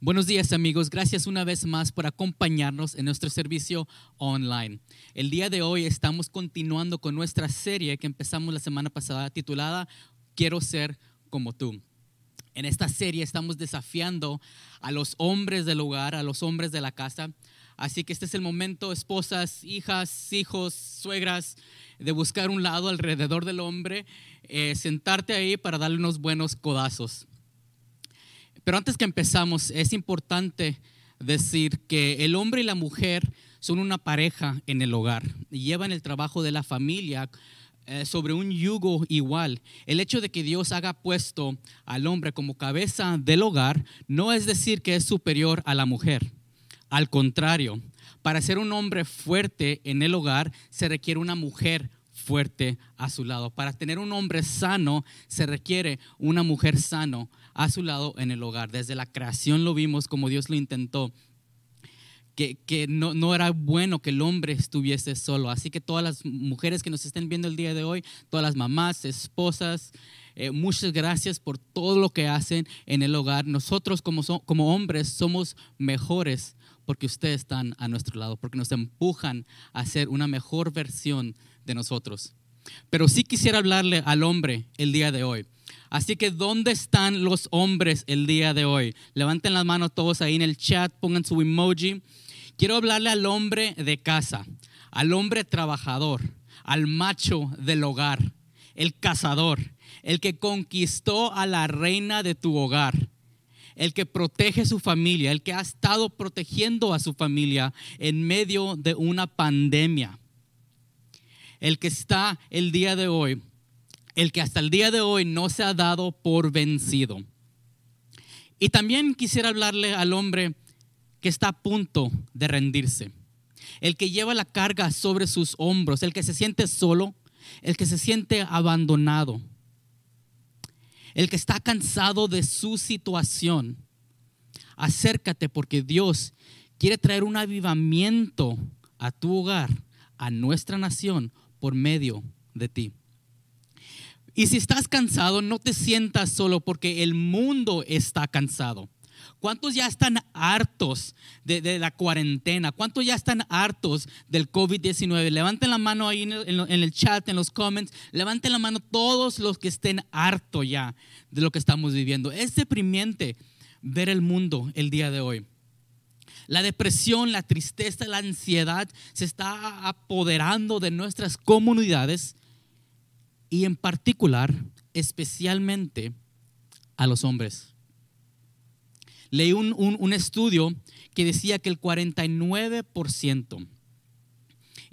Buenos días amigos, gracias una vez más por acompañarnos en nuestro servicio online. El día de hoy estamos continuando con nuestra serie que empezamos la semana pasada titulada Quiero ser como tú. En esta serie estamos desafiando a los hombres del hogar, a los hombres de la casa. Así que este es el momento, esposas, hijas, hijos, suegras, de buscar un lado alrededor del hombre, eh, sentarte ahí para darle unos buenos codazos. Pero antes que empezamos, es importante decir que el hombre y la mujer son una pareja en el hogar y llevan el trabajo de la familia eh, sobre un yugo igual. El hecho de que Dios haga puesto al hombre como cabeza del hogar no es decir que es superior a la mujer. Al contrario, para ser un hombre fuerte en el hogar se requiere una mujer fuerte a su lado. Para tener un hombre sano se requiere una mujer sano a su lado en el hogar. Desde la creación lo vimos como Dios lo intentó. Que, que no, no, era bueno que el hombre estuviese solo. Así que todas las mujeres que nos estén viendo el día de hoy, todas las mamás, esposas, eh, muchas gracias por todo lo que hacen en el hogar. Nosotros como, como hombres somos mejores porque ustedes están a nuestro lado, porque nos empujan a ser una mejor versión de nosotros. Pero sí quisiera hablarle al hombre el día de hoy. Así que, ¿dónde están los hombres el día de hoy? Levanten las manos todos ahí en el chat, pongan su emoji. Quiero hablarle al hombre de casa, al hombre trabajador, al macho del hogar, el cazador, el que conquistó a la reina de tu hogar, el que protege su familia, el que ha estado protegiendo a su familia en medio de una pandemia el que está el día de hoy, el que hasta el día de hoy no se ha dado por vencido. Y también quisiera hablarle al hombre que está a punto de rendirse, el que lleva la carga sobre sus hombros, el que se siente solo, el que se siente abandonado, el que está cansado de su situación. Acércate porque Dios quiere traer un avivamiento a tu hogar, a nuestra nación, por medio de ti. Y si estás cansado, no te sientas solo porque el mundo está cansado. ¿Cuántos ya están hartos de, la cuarentena? ¿Cuántos ya están hartos del COVID-19? Levanten la mano ahí en el, chat, en los comments. Levanten la mano todos los que estén hartos ya de lo que estamos viviendo. Es deprimente ver el mundo el día de hoy. La depresión, la tristeza, la ansiedad se está apoderando de nuestras comunidades y en particular, especialmente a los hombres. Leí un, estudio que decía que el 49%,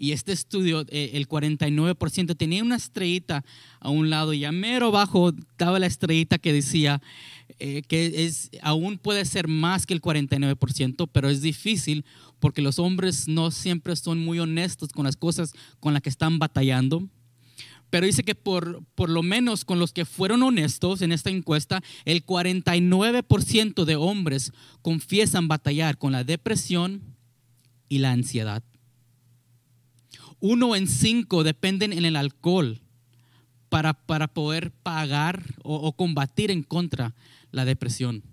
y este estudio, eh, el 49% tenía una estrellita a un lado y a mero abajo estaba la estrellita que decía eh, que es, aún puede ser más que el 49%, pero es difícil porque los hombres no siempre son muy honestos con las cosas con las que están batallando. Pero dice que por, por lo menos con los que fueron honestos en esta encuesta, el 49% de hombres confiesan batallar con la depresión y la ansiedad. Uno en cinco dependen en el alcohol para, para poder pagar o, combatir en contra la depresión.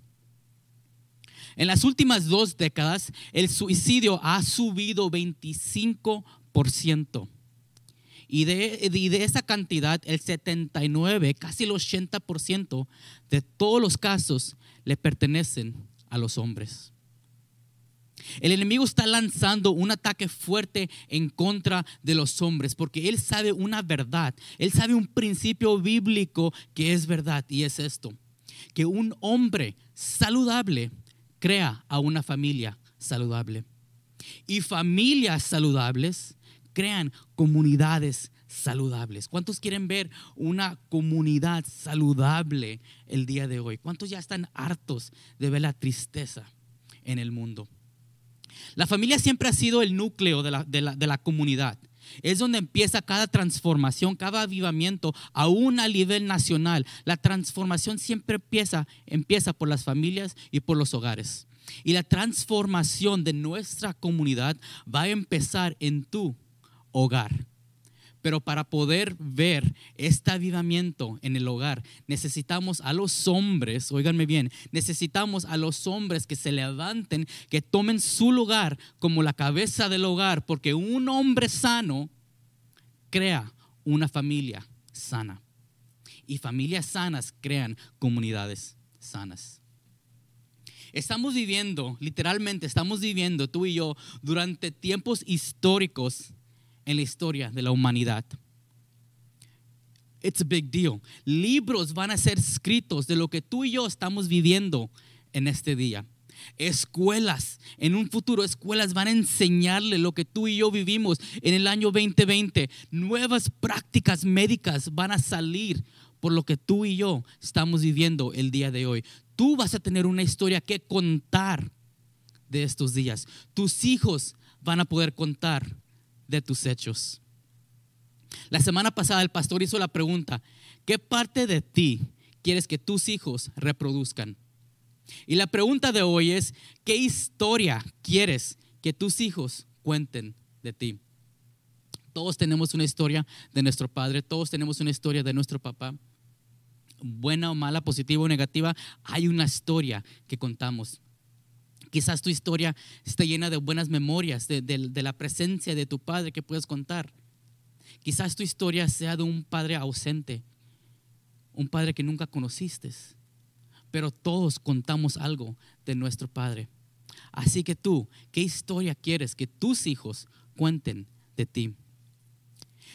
En las últimas dos décadas, el suicidio ha subido 25%. Y de, de, esa cantidad, el 79, casi el 80% de todos los casos le pertenecen a los hombres. El enemigo está lanzando un ataque fuerte en contra de los hombres porque él sabe una verdad, él sabe un principio bíblico que es verdad y es esto que un hombre saludable crea a una familia saludable. Y familias saludables crean comunidades saludables. ¿Cuántos quieren ver una comunidad saludable el día de hoy? ¿Cuántos ya están hartos de ver la tristeza en el mundo? La familia siempre ha sido el núcleo de la, de la comunidad. Es donde empieza cada transformación, cada avivamiento, aún a nivel nacional. La transformación siempre empieza, empieza por las familias y por los hogares. Y la transformación de nuestra comunidad va a empezar en tu hogar. Pero para poder ver este avivamiento en el hogar, necesitamos a los hombres, oíganme bien, necesitamos a los hombres que se levanten, que tomen su lugar como la cabeza del hogar, porque un hombre sano crea una familia sana. Y familias sanas crean comunidades sanas. Estamos viviendo, literalmente estamos viviendo tú y yo durante tiempos históricos en la historia de la humanidad. It's a big deal. Libros van a ser escritos de lo que tú y yo estamos viviendo en este día. Escuelas, en un futuro, escuelas van a enseñarle lo que tú y yo vivimos en el año 2020. Nuevas prácticas médicas van a salir por lo que tú y yo estamos viviendo el día de hoy. Tú vas a tener una historia que contar de estos días. Tus hijos van a poder contar de tus hechos. La semana pasada el pastor hizo la pregunta, ¿qué parte de ti quieres que tus hijos reproduzcan? Y la pregunta de hoy es, ¿qué historia quieres que tus hijos cuenten de ti? Todos tenemos una historia de nuestro padre, todos tenemos una historia de nuestro papá. Buena o mala, positiva o negativa, hay una historia que contamos. Quizás tu historia esté llena de buenas memorias, de, la presencia de tu padre que puedes contar. Quizás tu historia sea de un padre ausente, un padre que nunca conociste, pero todos contamos algo de nuestro padre. Así que tú, ¿qué historia quieres que tus hijos cuenten de ti?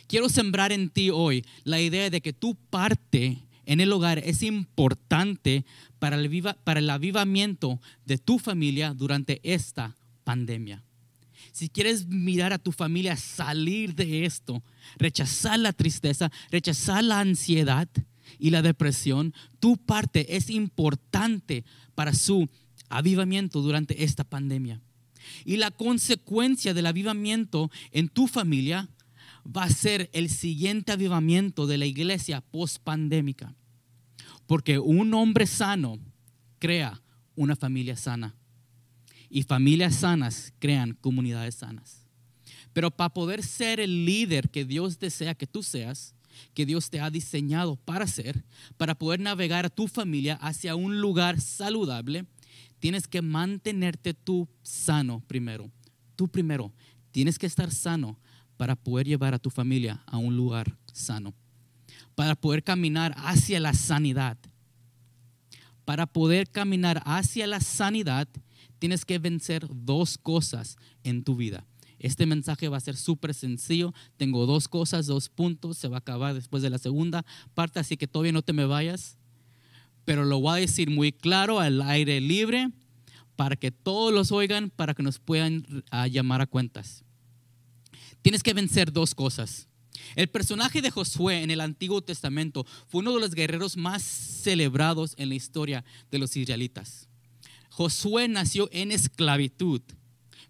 Quiero sembrar en ti hoy la idea de que tu parte en el hogar es importante para el, para el avivamiento de tu familia durante esta pandemia. Si quieres mirar a tu familia salir de esto, rechazar la tristeza, rechazar la ansiedad y la depresión, tu parte es importante para su avivamiento durante esta pandemia. Y la consecuencia del avivamiento en tu familia va a ser el siguiente avivamiento de la iglesia post-pandémica. Porque un hombre sano crea una familia sana. Y familias sanas crean comunidades sanas. Pero para poder ser el líder que Dios desea que tú seas, que Dios te ha diseñado para ser, para poder navegar a tu familia hacia un lugar saludable, tienes que mantenerte tú sano primero. Tú primero tienes que estar sano para poder llevar a tu familia a un lugar sano, para poder caminar hacia la sanidad. Para poder caminar hacia la sanidad, tienes que vencer dos cosas en tu vida. Este mensaje va a ser súper sencillo. Tengo dos cosas, dos puntos. Se va a acabar después de la segunda parte, así que todavía no te me vayas. Pero lo voy a decir muy claro al aire libre para que todos los oigan, para que nos puedan ah, llamar a cuentas. Tienes que vencer dos cosas. El personaje de Josué en el Antiguo Testamento fue uno de los guerreros más celebrados en la historia de los israelitas. Josué nació en esclavitud,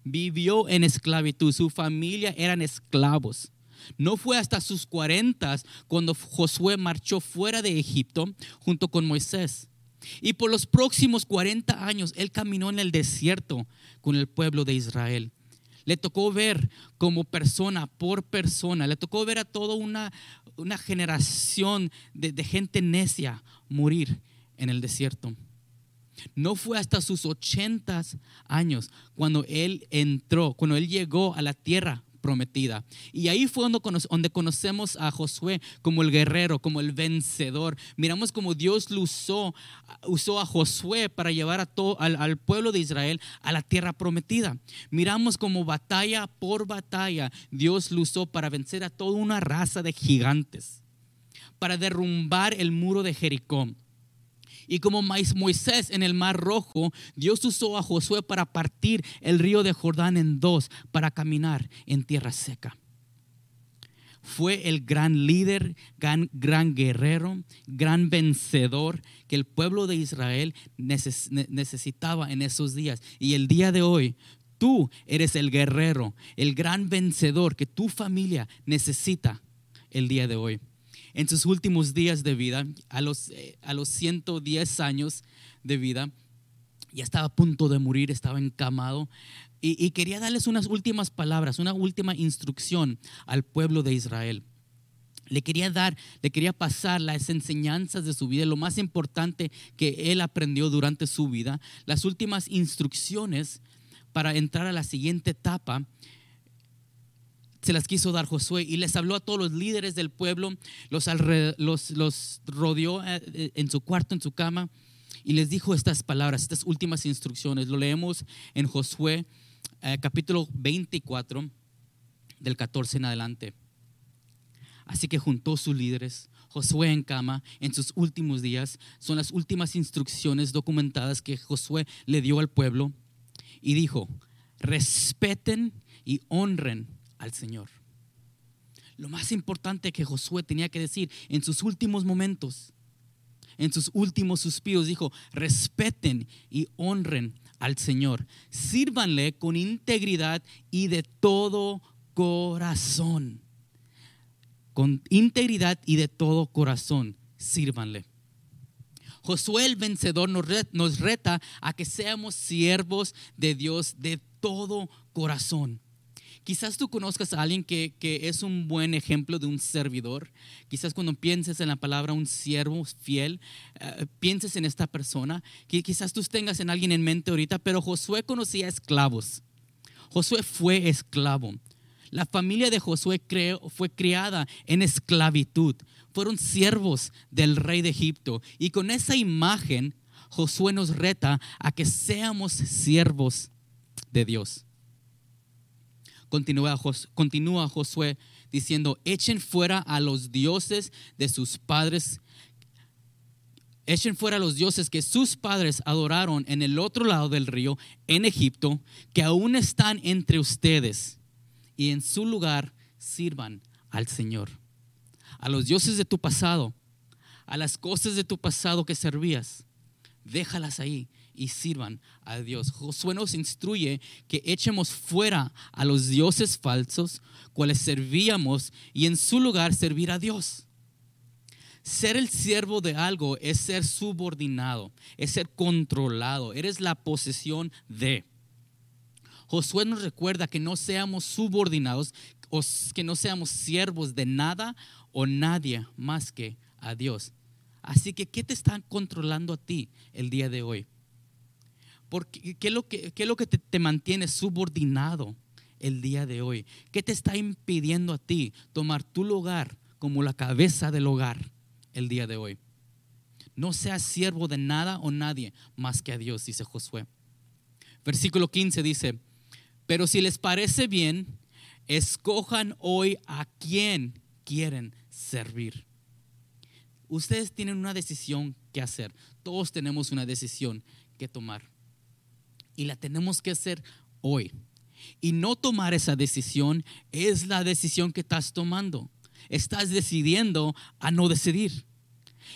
vivió en esclavitud, su familia eran esclavos. No fue hasta sus 40 cuando Josué marchó fuera de Egipto junto con Moisés. Y por los próximos 40 años él caminó en el desierto con el pueblo de Israel. Le tocó ver como persona por persona, le tocó ver a toda una, generación de, de gente necia morir en el desierto. No fue hasta sus 80 años cuando él entró, cuando él llegó a la tierra prometida. Y ahí fue donde conocemos a Josué como el guerrero, como el vencedor. Miramos como Dios lo usó, usó a Josué para llevar a todo, al, pueblo de Israel a la tierra prometida. Miramos como batalla por batalla Dios lo usó para vencer a toda una raza de gigantes, para derrumbar el muro de Jericó y como Moisés en el Mar Rojo, Dios usó a Josué para partir el río de Jordán en dos, para caminar en tierra seca. Fue el gran líder, gran, gran guerrero, gran vencedor que el pueblo de Israel necesitaba en esos días. Y el día de hoy, tú eres el guerrero, el gran vencedor que tu familia necesita el día de hoy en sus últimos días de vida, a los, eh, a los 110 años de vida, ya estaba a punto de morir, estaba encamado. Y, y, quería darles unas últimas palabras, una última instrucción al pueblo de Israel. le quería dar, le quería pasar las enseñanzas de su vida, lo más importante que él aprendió durante su vida, las últimas instrucciones para entrar a la siguiente etapa. Se las quiso dar Josué y les habló a todos los líderes del pueblo, los, los, rodeó eh, en su cuarto, en su cama, y les dijo estas palabras, estas últimas instrucciones. Lo leemos en Josué eh, capítulo 24, del 14 en adelante. Así que juntó sus líderes, Josué en cama, en sus últimos días. Son las últimas instrucciones documentadas que Josué le dio al pueblo. Y dijo, respeten y honren al Señor. Lo más importante que Josué tenía que decir en sus últimos momentos, en sus últimos suspiros, dijo, respeten y honren al Señor. Sírvanle con integridad y de todo corazón con integridad y de todo corazón, sírvanle. Josué el vencedor nos reta a que seamos siervos de Dios de todo corazón. Quizás tú conozcas a alguien que, es un buen ejemplo de un servidor. Quizás cuando pienses en la palabra un siervo fiel, eh, pienses en esta persona. quizás tú tengas en alguien en mente ahorita, pero Josué conocía esclavos. Josué fue esclavo. La familia de Josué fue criada en esclavitud. Fueron siervos del rey de Egipto. Y con esa imagen, Josué nos reta a que seamos siervos de Dios. Continúa, Josué diciendo, echen fuera a los dioses de sus padres Echen fuera a los dioses que sus padres adoraron en el otro lado del río, en Egipto, que aún están entre ustedes y en su lugar sirvan al Señor. A los dioses de tu pasado, a las cosas de tu pasado que servías, déjalas ahí y sirvan a Dios. Josué nos instruye que echemos fuera a los dioses falsos, cuales servíamos, y en su lugar servir a Dios. Ser el siervo de algo es ser subordinado, es ser controlado, eres la posesión de. Josué nos recuerda que no seamos subordinados o que no seamos siervos de nada o nadie más que a Dios. Así que, ¿qué te está controlando a ti el día de hoy? Porque, ¿Qué es lo que, qué es lo que te, te mantiene subordinado el día de hoy? ¿Qué te está impidiendo a ti tomar tu lugar como la cabeza del hogar el día de hoy? No seas siervo de nada o nadie más que a Dios, dice Josué. Versículo 15 dice, pero si les parece bien, escojan hoy a quién quieren servir. Ustedes tienen una decisión que hacer. Todos tenemos una decisión que tomar. Y la tenemos que hacer hoy. Y no tomar esa decisión es la decisión que estás tomando. Estás decidiendo a no decidir.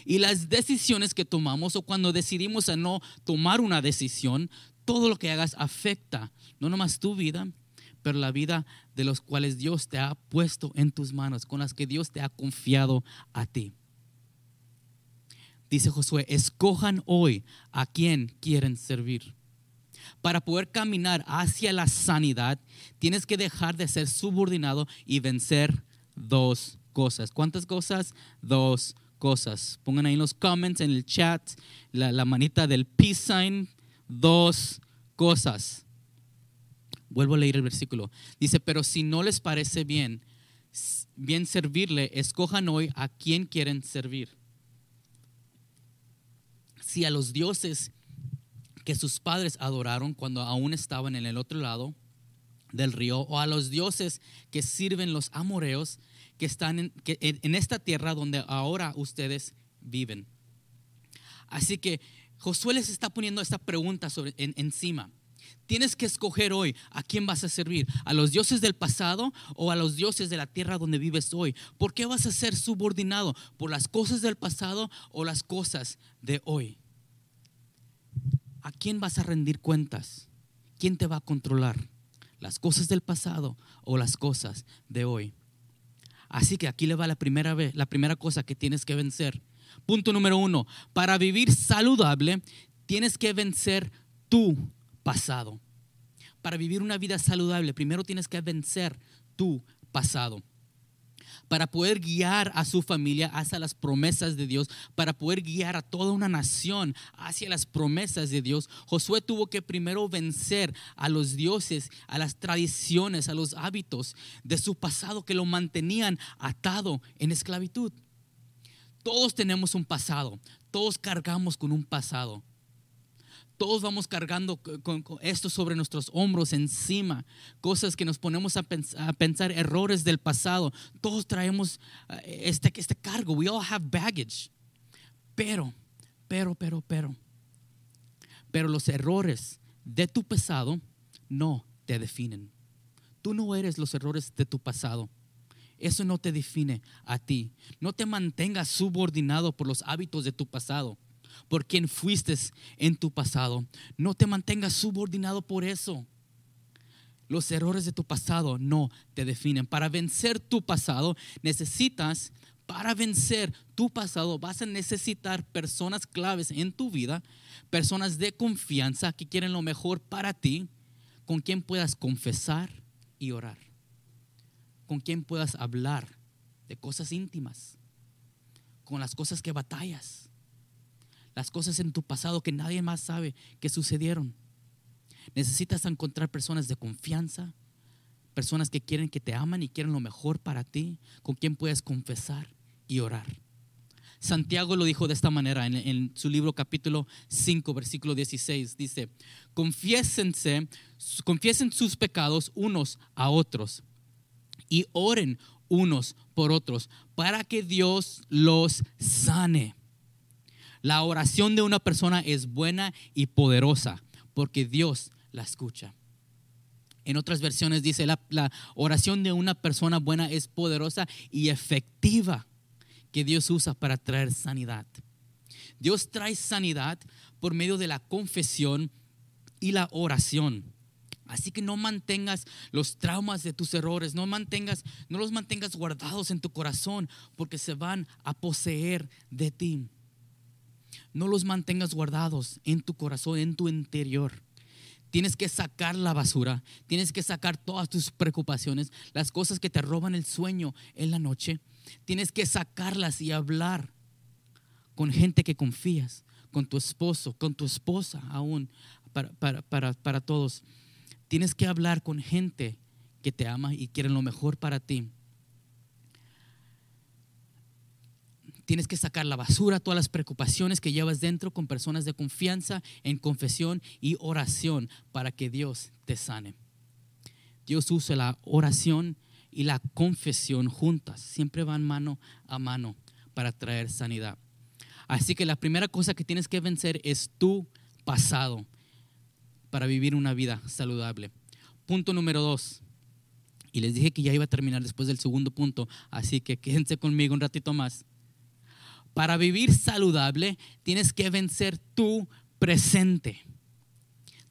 Y las decisiones que tomamos o cuando decidimos a no tomar una decisión, todo lo que hagas afecta no nomás tu vida, pero la vida de los cuales Dios te ha puesto en tus manos, con las que Dios te ha confiado a ti. Dice Josué, escojan hoy a quién quieren servir. Para poder caminar hacia la sanidad, tienes que dejar de ser subordinado y vencer dos cosas. ¿Cuántas cosas? Dos cosas. Pongan ahí en los comments, en el chat, la, manita del peace sign, dos cosas. Vuelvo a leer el versículo. Dice, pero si no les parece bien, bien servirle, escojan hoy a quién quieren servir. Si a los dioses que sus padres adoraron cuando aún estaban en el otro lado del río, o a los dioses que sirven los amoreos que están en, en esta tierra donde ahora ustedes viven. Así que Josué les está poniendo esta pregunta sobre, encima. Tienes que escoger hoy a quién vas a servir, a los dioses del pasado o a los dioses de la tierra donde vives hoy. ¿Por qué vas a ser subordinado? ¿Por las cosas del pasado o las cosas de hoy? ¿A quién vas a rendir cuentas? ¿Quién te va a controlar? ¿Las cosas del pasado o las cosas de hoy? Así que aquí le va la primera vez, la primera cosa que tienes que vencer Punto número uno, para vivir saludable tienes que vencer tu pasado. Para vivir una vida saludable, primero tienes que vencer tu pasado. Para poder guiar a su familia hacia las promesas de Dios, para poder guiar a toda una nación hacia las promesas de Dios, Josué tuvo que primero vencer a los dioses, a las tradiciones, a los hábitos de su pasado que lo mantenían atado en esclavitud. Todos tenemos un pasado, todos cargamos con un pasado. Todos vamos cargando con, esto sobre nuestros hombros encima, cosas que nos ponemos a, pensar, errores del pasado. Todos traemos eh, este, este cargo. We all have baggage. Pero, pero, pero, pero, pero los errores de tu pasado no te definen. Tú no eres los errores de tu pasado. Eso no te define a ti. No te mantengas subordinado por los hábitos de tu pasado por quien fuiste en tu pasado. No te mantengas subordinado por eso. Los errores de tu pasado no te definen. Para vencer tu pasado necesitas, para vencer tu pasado vas a necesitar personas claves en tu vida, personas de confianza que quieren lo mejor para ti, con quien puedas confesar y orar, con quien puedas hablar de cosas íntimas, con las cosas que batallas las cosas en tu pasado que nadie más sabe que sucedieron. Necesitas encontrar personas de confianza, personas que quieren que te aman y quieren lo mejor para ti, con quien puedes confesar y orar. Santiago lo dijo de esta manera en, su libro capítulo 5, versículo 16. Dice, confiésense, confiesen sus pecados unos a otros y oren unos por otros para que Dios los sane. La oración de una persona es buena y poderosa porque Dios la escucha. En otras versiones dice, la, oración de una persona buena es poderosa y efectiva que Dios usa para traer sanidad. Dios trae sanidad por medio de la confesión y la oración. Así que no mantengas los traumas de tus errores, no mantengas, no los mantengas guardados en tu corazón, porque se van a poseer de ti. No los mantengas guardados en tu corazón, en tu interior. Tienes que sacar la basura, tienes que sacar todas tus preocupaciones, las cosas que te roban el sueño en la noche. Tienes que sacarlas y hablar con gente que confías, con tu esposo, con tu esposa aún, para, para todos. Tienes que hablar con gente que te ama y quieren lo mejor para ti. Tienes que sacar la basura, todas las preocupaciones que llevas dentro con personas de confianza en confesión y oración para que Dios te sane. Dios usa la oración y la confesión juntas, siempre van mano a mano para traer sanidad. Así que la primera cosa que tienes que vencer es tu pasado para vivir una vida saludable. Punto número dos. Y les dije que ya iba a terminar después del segundo punto, así que quédense conmigo un ratito más. Para vivir saludable tienes que vencer tu presente.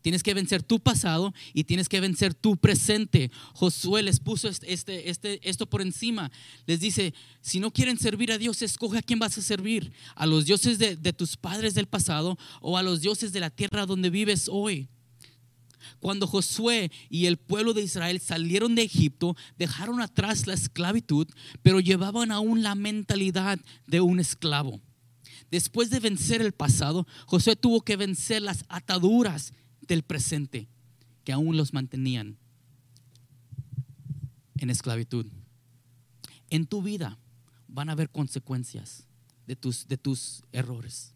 Tienes que vencer tu pasado y tienes que vencer tu presente. Josué les puso este, este, este, esto por encima. Les dice, si no quieren servir a Dios, escoge a quién vas a servir. A los dioses de tus padres del pasado o a los dioses de la tierra donde vives hoy. Cuando Josué y el pueblo de Israel salieron de Egipto, dejaron atrás la esclavitud, pero llevaban aún la mentalidad de un esclavo. Después de vencer el pasado, Josué tuvo que vencer las ataduras del presente que aún los mantenían en esclavitud. En tu vida van a haber consecuencias de tus, de tus errores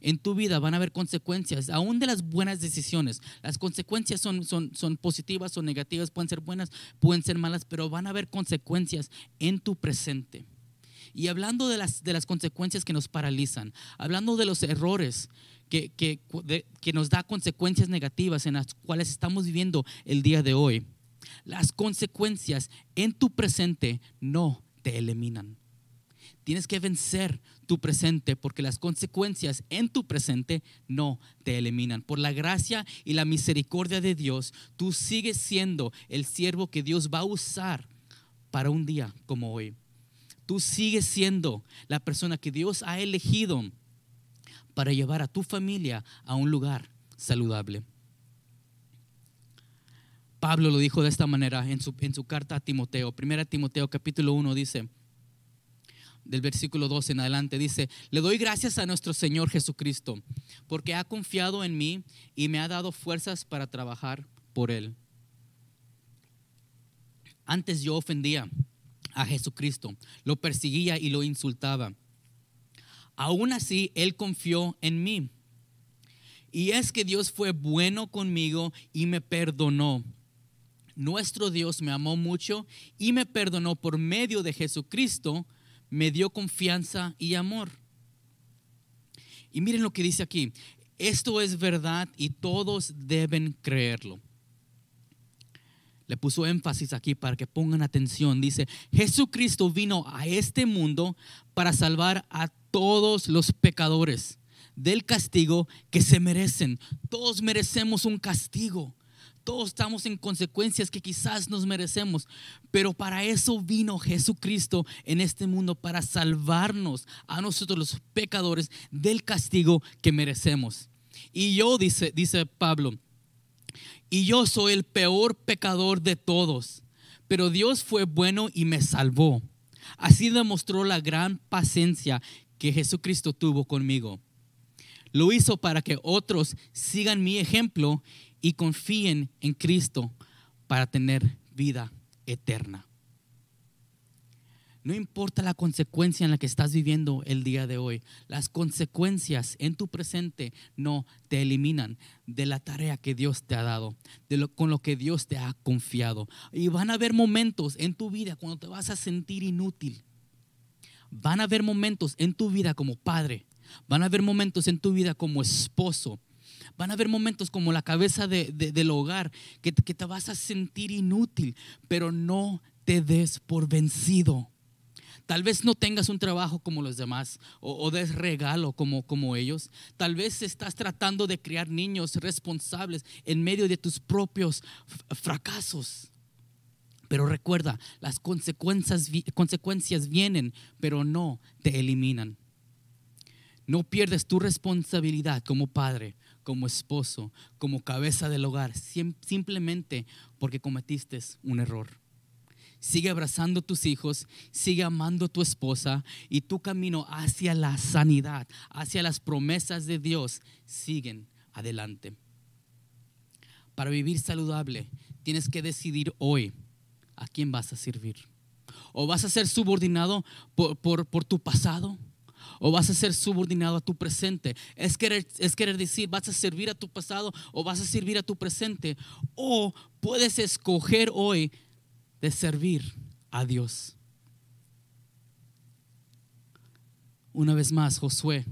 en tu vida van a haber consecuencias, aún de las buenas decisiones. Las consecuencias son, son, son positivas o negativas, pueden ser buenas, pueden ser malas, pero van a haber consecuencias en tu presente. Y hablando de las, de las consecuencias que nos paralizan, hablando de los errores que, que, que nos da consecuencias negativas en las cuales estamos viviendo el día de hoy, las consecuencias en tu presente no te eliminan. Tienes que vencer tu presente porque las consecuencias en tu presente no te eliminan. Por la gracia y la misericordia de Dios, tú sigues siendo el siervo que Dios va a usar para un día como hoy. Tú sigues siendo la persona que Dios ha elegido para llevar a tu familia a un lugar saludable. Pablo lo dijo de esta manera en su, en su carta a Timoteo. Primera Timoteo capítulo 1 dice, del versículo 2 en adelante, dice, le doy gracias a nuestro Señor Jesucristo, porque ha confiado en mí y me ha dado fuerzas para trabajar por Él. Antes yo ofendía a Jesucristo, lo perseguía y lo insultaba. Aún así, Él confió en mí. Y es que Dios fue bueno conmigo y me perdonó. Nuestro Dios me amó mucho y me perdonó por medio de Jesucristo, me dio confianza y amor. Y miren lo que dice aquí, esto es verdad y todos deben creerlo. Le puso énfasis aquí para que pongan atención. Dice, Jesucristo vino a este mundo para salvar a todos los pecadores del castigo que se merecen. Todos merecemos un castigo. Todos estamos en consecuencias que quizás nos merecemos, pero para eso vino Jesucristo en este mundo, para salvarnos a nosotros los pecadores del castigo que merecemos. Y yo, dice, dice Pablo, y yo soy el peor pecador de todos, pero Dios fue bueno y me salvó. Así demostró la gran paciencia que Jesucristo tuvo conmigo. Lo hizo para que otros sigan mi ejemplo y confíen en Cristo para tener vida eterna. No importa la consecuencia en la que estás viviendo el día de hoy, las consecuencias en tu presente no te eliminan de la tarea que Dios te ha dado, de lo, con lo que Dios te ha confiado. Y van a haber momentos en tu vida cuando te vas a sentir inútil. Van a haber momentos en tu vida como padre, van a haber momentos en tu vida como esposo, Van a haber momentos como la cabeza del hogar que, que te vas a sentir inútil, pero no te des por vencido. Tal vez no tengas un trabajo como los demás o, des regalo como, como ellos. Tal vez estás tratando de criar niños responsables en medio de tus propios fracasos. Pero recuerda, las consecuencias, consecuencias vienen, pero no te eliminan. No pierdes tu responsabilidad como padre como esposo, como cabeza del hogar, simplemente porque cometiste un error. Sigue abrazando a tus hijos, sigue amando a tu esposa y tu camino hacia la sanidad, hacia las promesas de Dios, siguen adelante. Para vivir saludable, tienes que decidir hoy a quién vas a servir. O vas a ser subordinado por, por tu pasado, o vas a ser subordinado a tu presente. Es querer, es querer decir, vas a servir a tu pasado o vas a servir a tu presente. O puedes escoger hoy de servir a Dios. Una vez más, Josué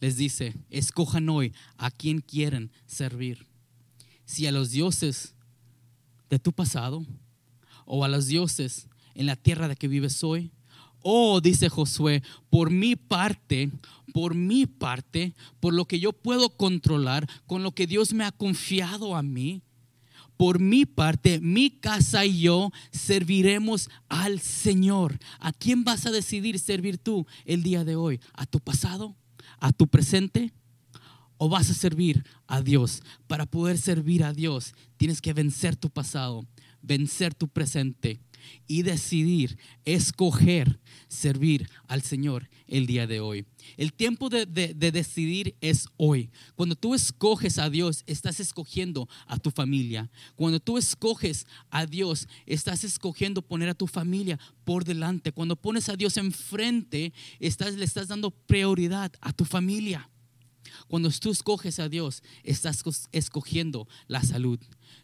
les dice, escojan hoy a quien quieren servir. Si a los dioses de tu pasado o a los dioses en la tierra de que vives hoy, Oh, dice Josué, por mi parte, por mi parte, por lo que yo puedo controlar, con lo que Dios me ha confiado a mí, por mi parte, mi casa y yo serviremos al Señor. ¿A quién vas a decidir servir tú el día de hoy? ¿A tu pasado? ¿A tu presente? ¿O vas a servir a Dios? Para poder servir a Dios, tienes que vencer tu pasado, vencer tu presente y decidir, escoger servir al Señor el día de hoy. El tiempo de, decidir es hoy. Cuando tú escoges a Dios, estás escogiendo a tu familia. Cuando tú escoges a Dios, estás escogiendo poner a tu familia por delante. Cuando pones a Dios enfrente, estás, le estás dando prioridad a tu familia. Cuando tú escoges a Dios, estás escogiendo la salud.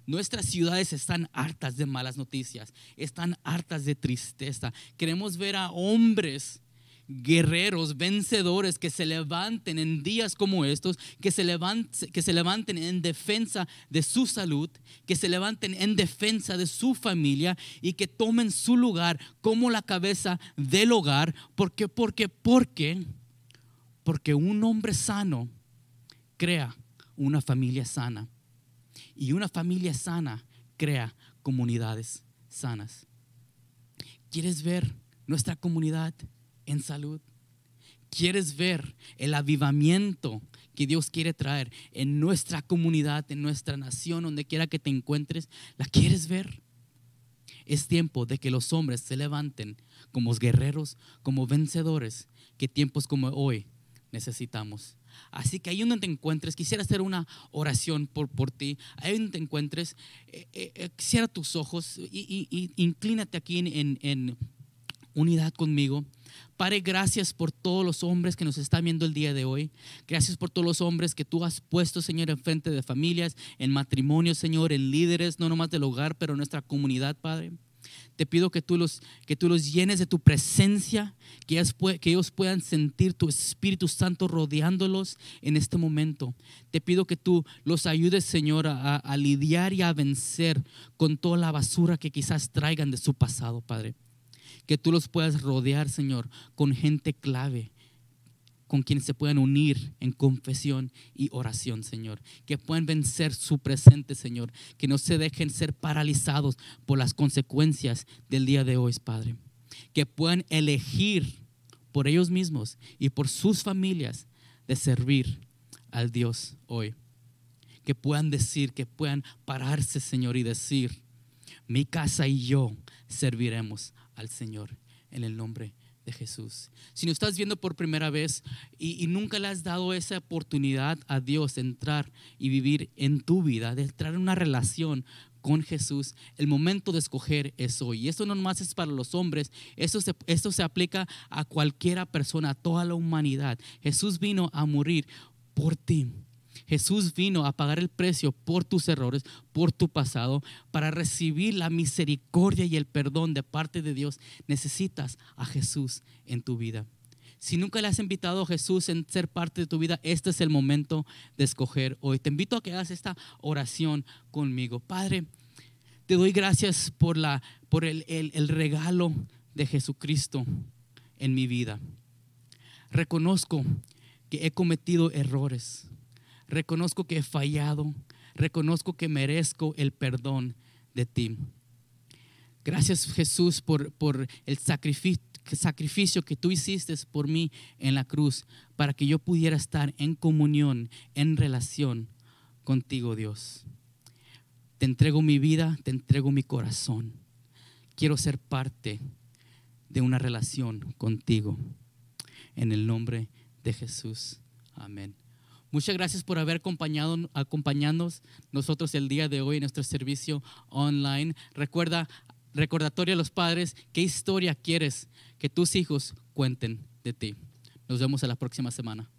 Nuestras ciudades están hartas de malas noticias, están hartas de tristeza. Queremos ver a hombres guerreros, vencedores, que se levanten en días como estos, que se, levanten, que se levanten en defensa de su salud, que se levanten en defensa de su familia y que tomen su lugar como la cabeza del hogar. ¿Por qué? Porque, porque, porque un hombre sano crea una familia sana. Y una familia sana crea comunidades sanas. ¿Quieres ver nuestra comunidad en salud? quieres ver el avivamiento que Dios quiere traer en nuestra comunidad, en nuestra nación, donde quiera que te encuentres, ¿la quieres ver? Es tiempo de que los hombres se levanten como guerreros, como vencedores, que tiempos como hoy necesitamos. Así que ahí donde te encuentres, quisiera hacer una oración por, por ti. Ahí donde te encuentres, eh, eh, eh, cierra tus ojos y, inclínate aquí en, en unidad conmigo. Padre, gracias por todos los hombres que nos están viendo el día de hoy. Gracias por todos los hombres que tú has puesto, Señor, en frente de familias, en matrimonios, Señor, en líderes, no nomás del hogar, pero en nuestra comunidad, Padre. Te pido que tú los, que tú los llenes de tu presencia, que ellos, que ellos puedan sentir tu Espíritu Santo rodeándolos en este momento. Te pido que tú los ayudes, Señor, a, a lidiar y a vencer con toda la basura que quizás traigan de su pasado, Padre que tú los puedas rodear, Señor, con gente clave, con quienes se puedan unir en confesión y oración, Señor. Que puedan vencer su presente, Señor. Que no se dejen ser paralizados por las consecuencias del día de hoy, Padre. Que puedan elegir por ellos mismos y por sus familias de servir al Dios hoy. Que puedan decir, que puedan pararse, Señor, y decir, mi casa y yo serviremos al Señor en el nombre de Jesús. Si no estás viendo por primera vez y, nunca le has dado esa oportunidad a Dios de entrar y vivir en tu vida, de entrar en una relación con Jesús, el momento de escoger es hoy. Y esto no nomás es para los hombres, esto se, esto se aplica a cualquiera persona, a toda la humanidad. Jesús vino a morir por ti Jesús vino a pagar el precio por tus errores, por tu pasado, para recibir la misericordia y el perdón de parte de Dios. Necesitas a Jesús en tu vida. Si nunca le has invitado a Jesús en ser parte de tu vida, este es el momento de escoger hoy. Te invito a que hagas esta oración conmigo. Padre, te doy gracias por, la, por el, el regalo de Jesucristo en mi vida. Reconozco que he cometido errores reconozco que he fallado, reconozco que merezco el perdón de ti. Gracias Jesús por, por el sacrificio, sacrificio que tú hiciste por mí en la cruz para que yo pudiera estar en comunión, en relación contigo Dios. Te entrego mi vida, te entrego mi corazón. Quiero ser parte de una relación contigo. En el nombre de Jesús. Amén. Muchas gracias por haber acompañado, acompañándonos nosotros el día de hoy en nuestro servicio online. Recuerda, recordatorio a los padres, ¿qué historia quieres que tus hijos cuenten de ti? Nos vemos en la próxima semana.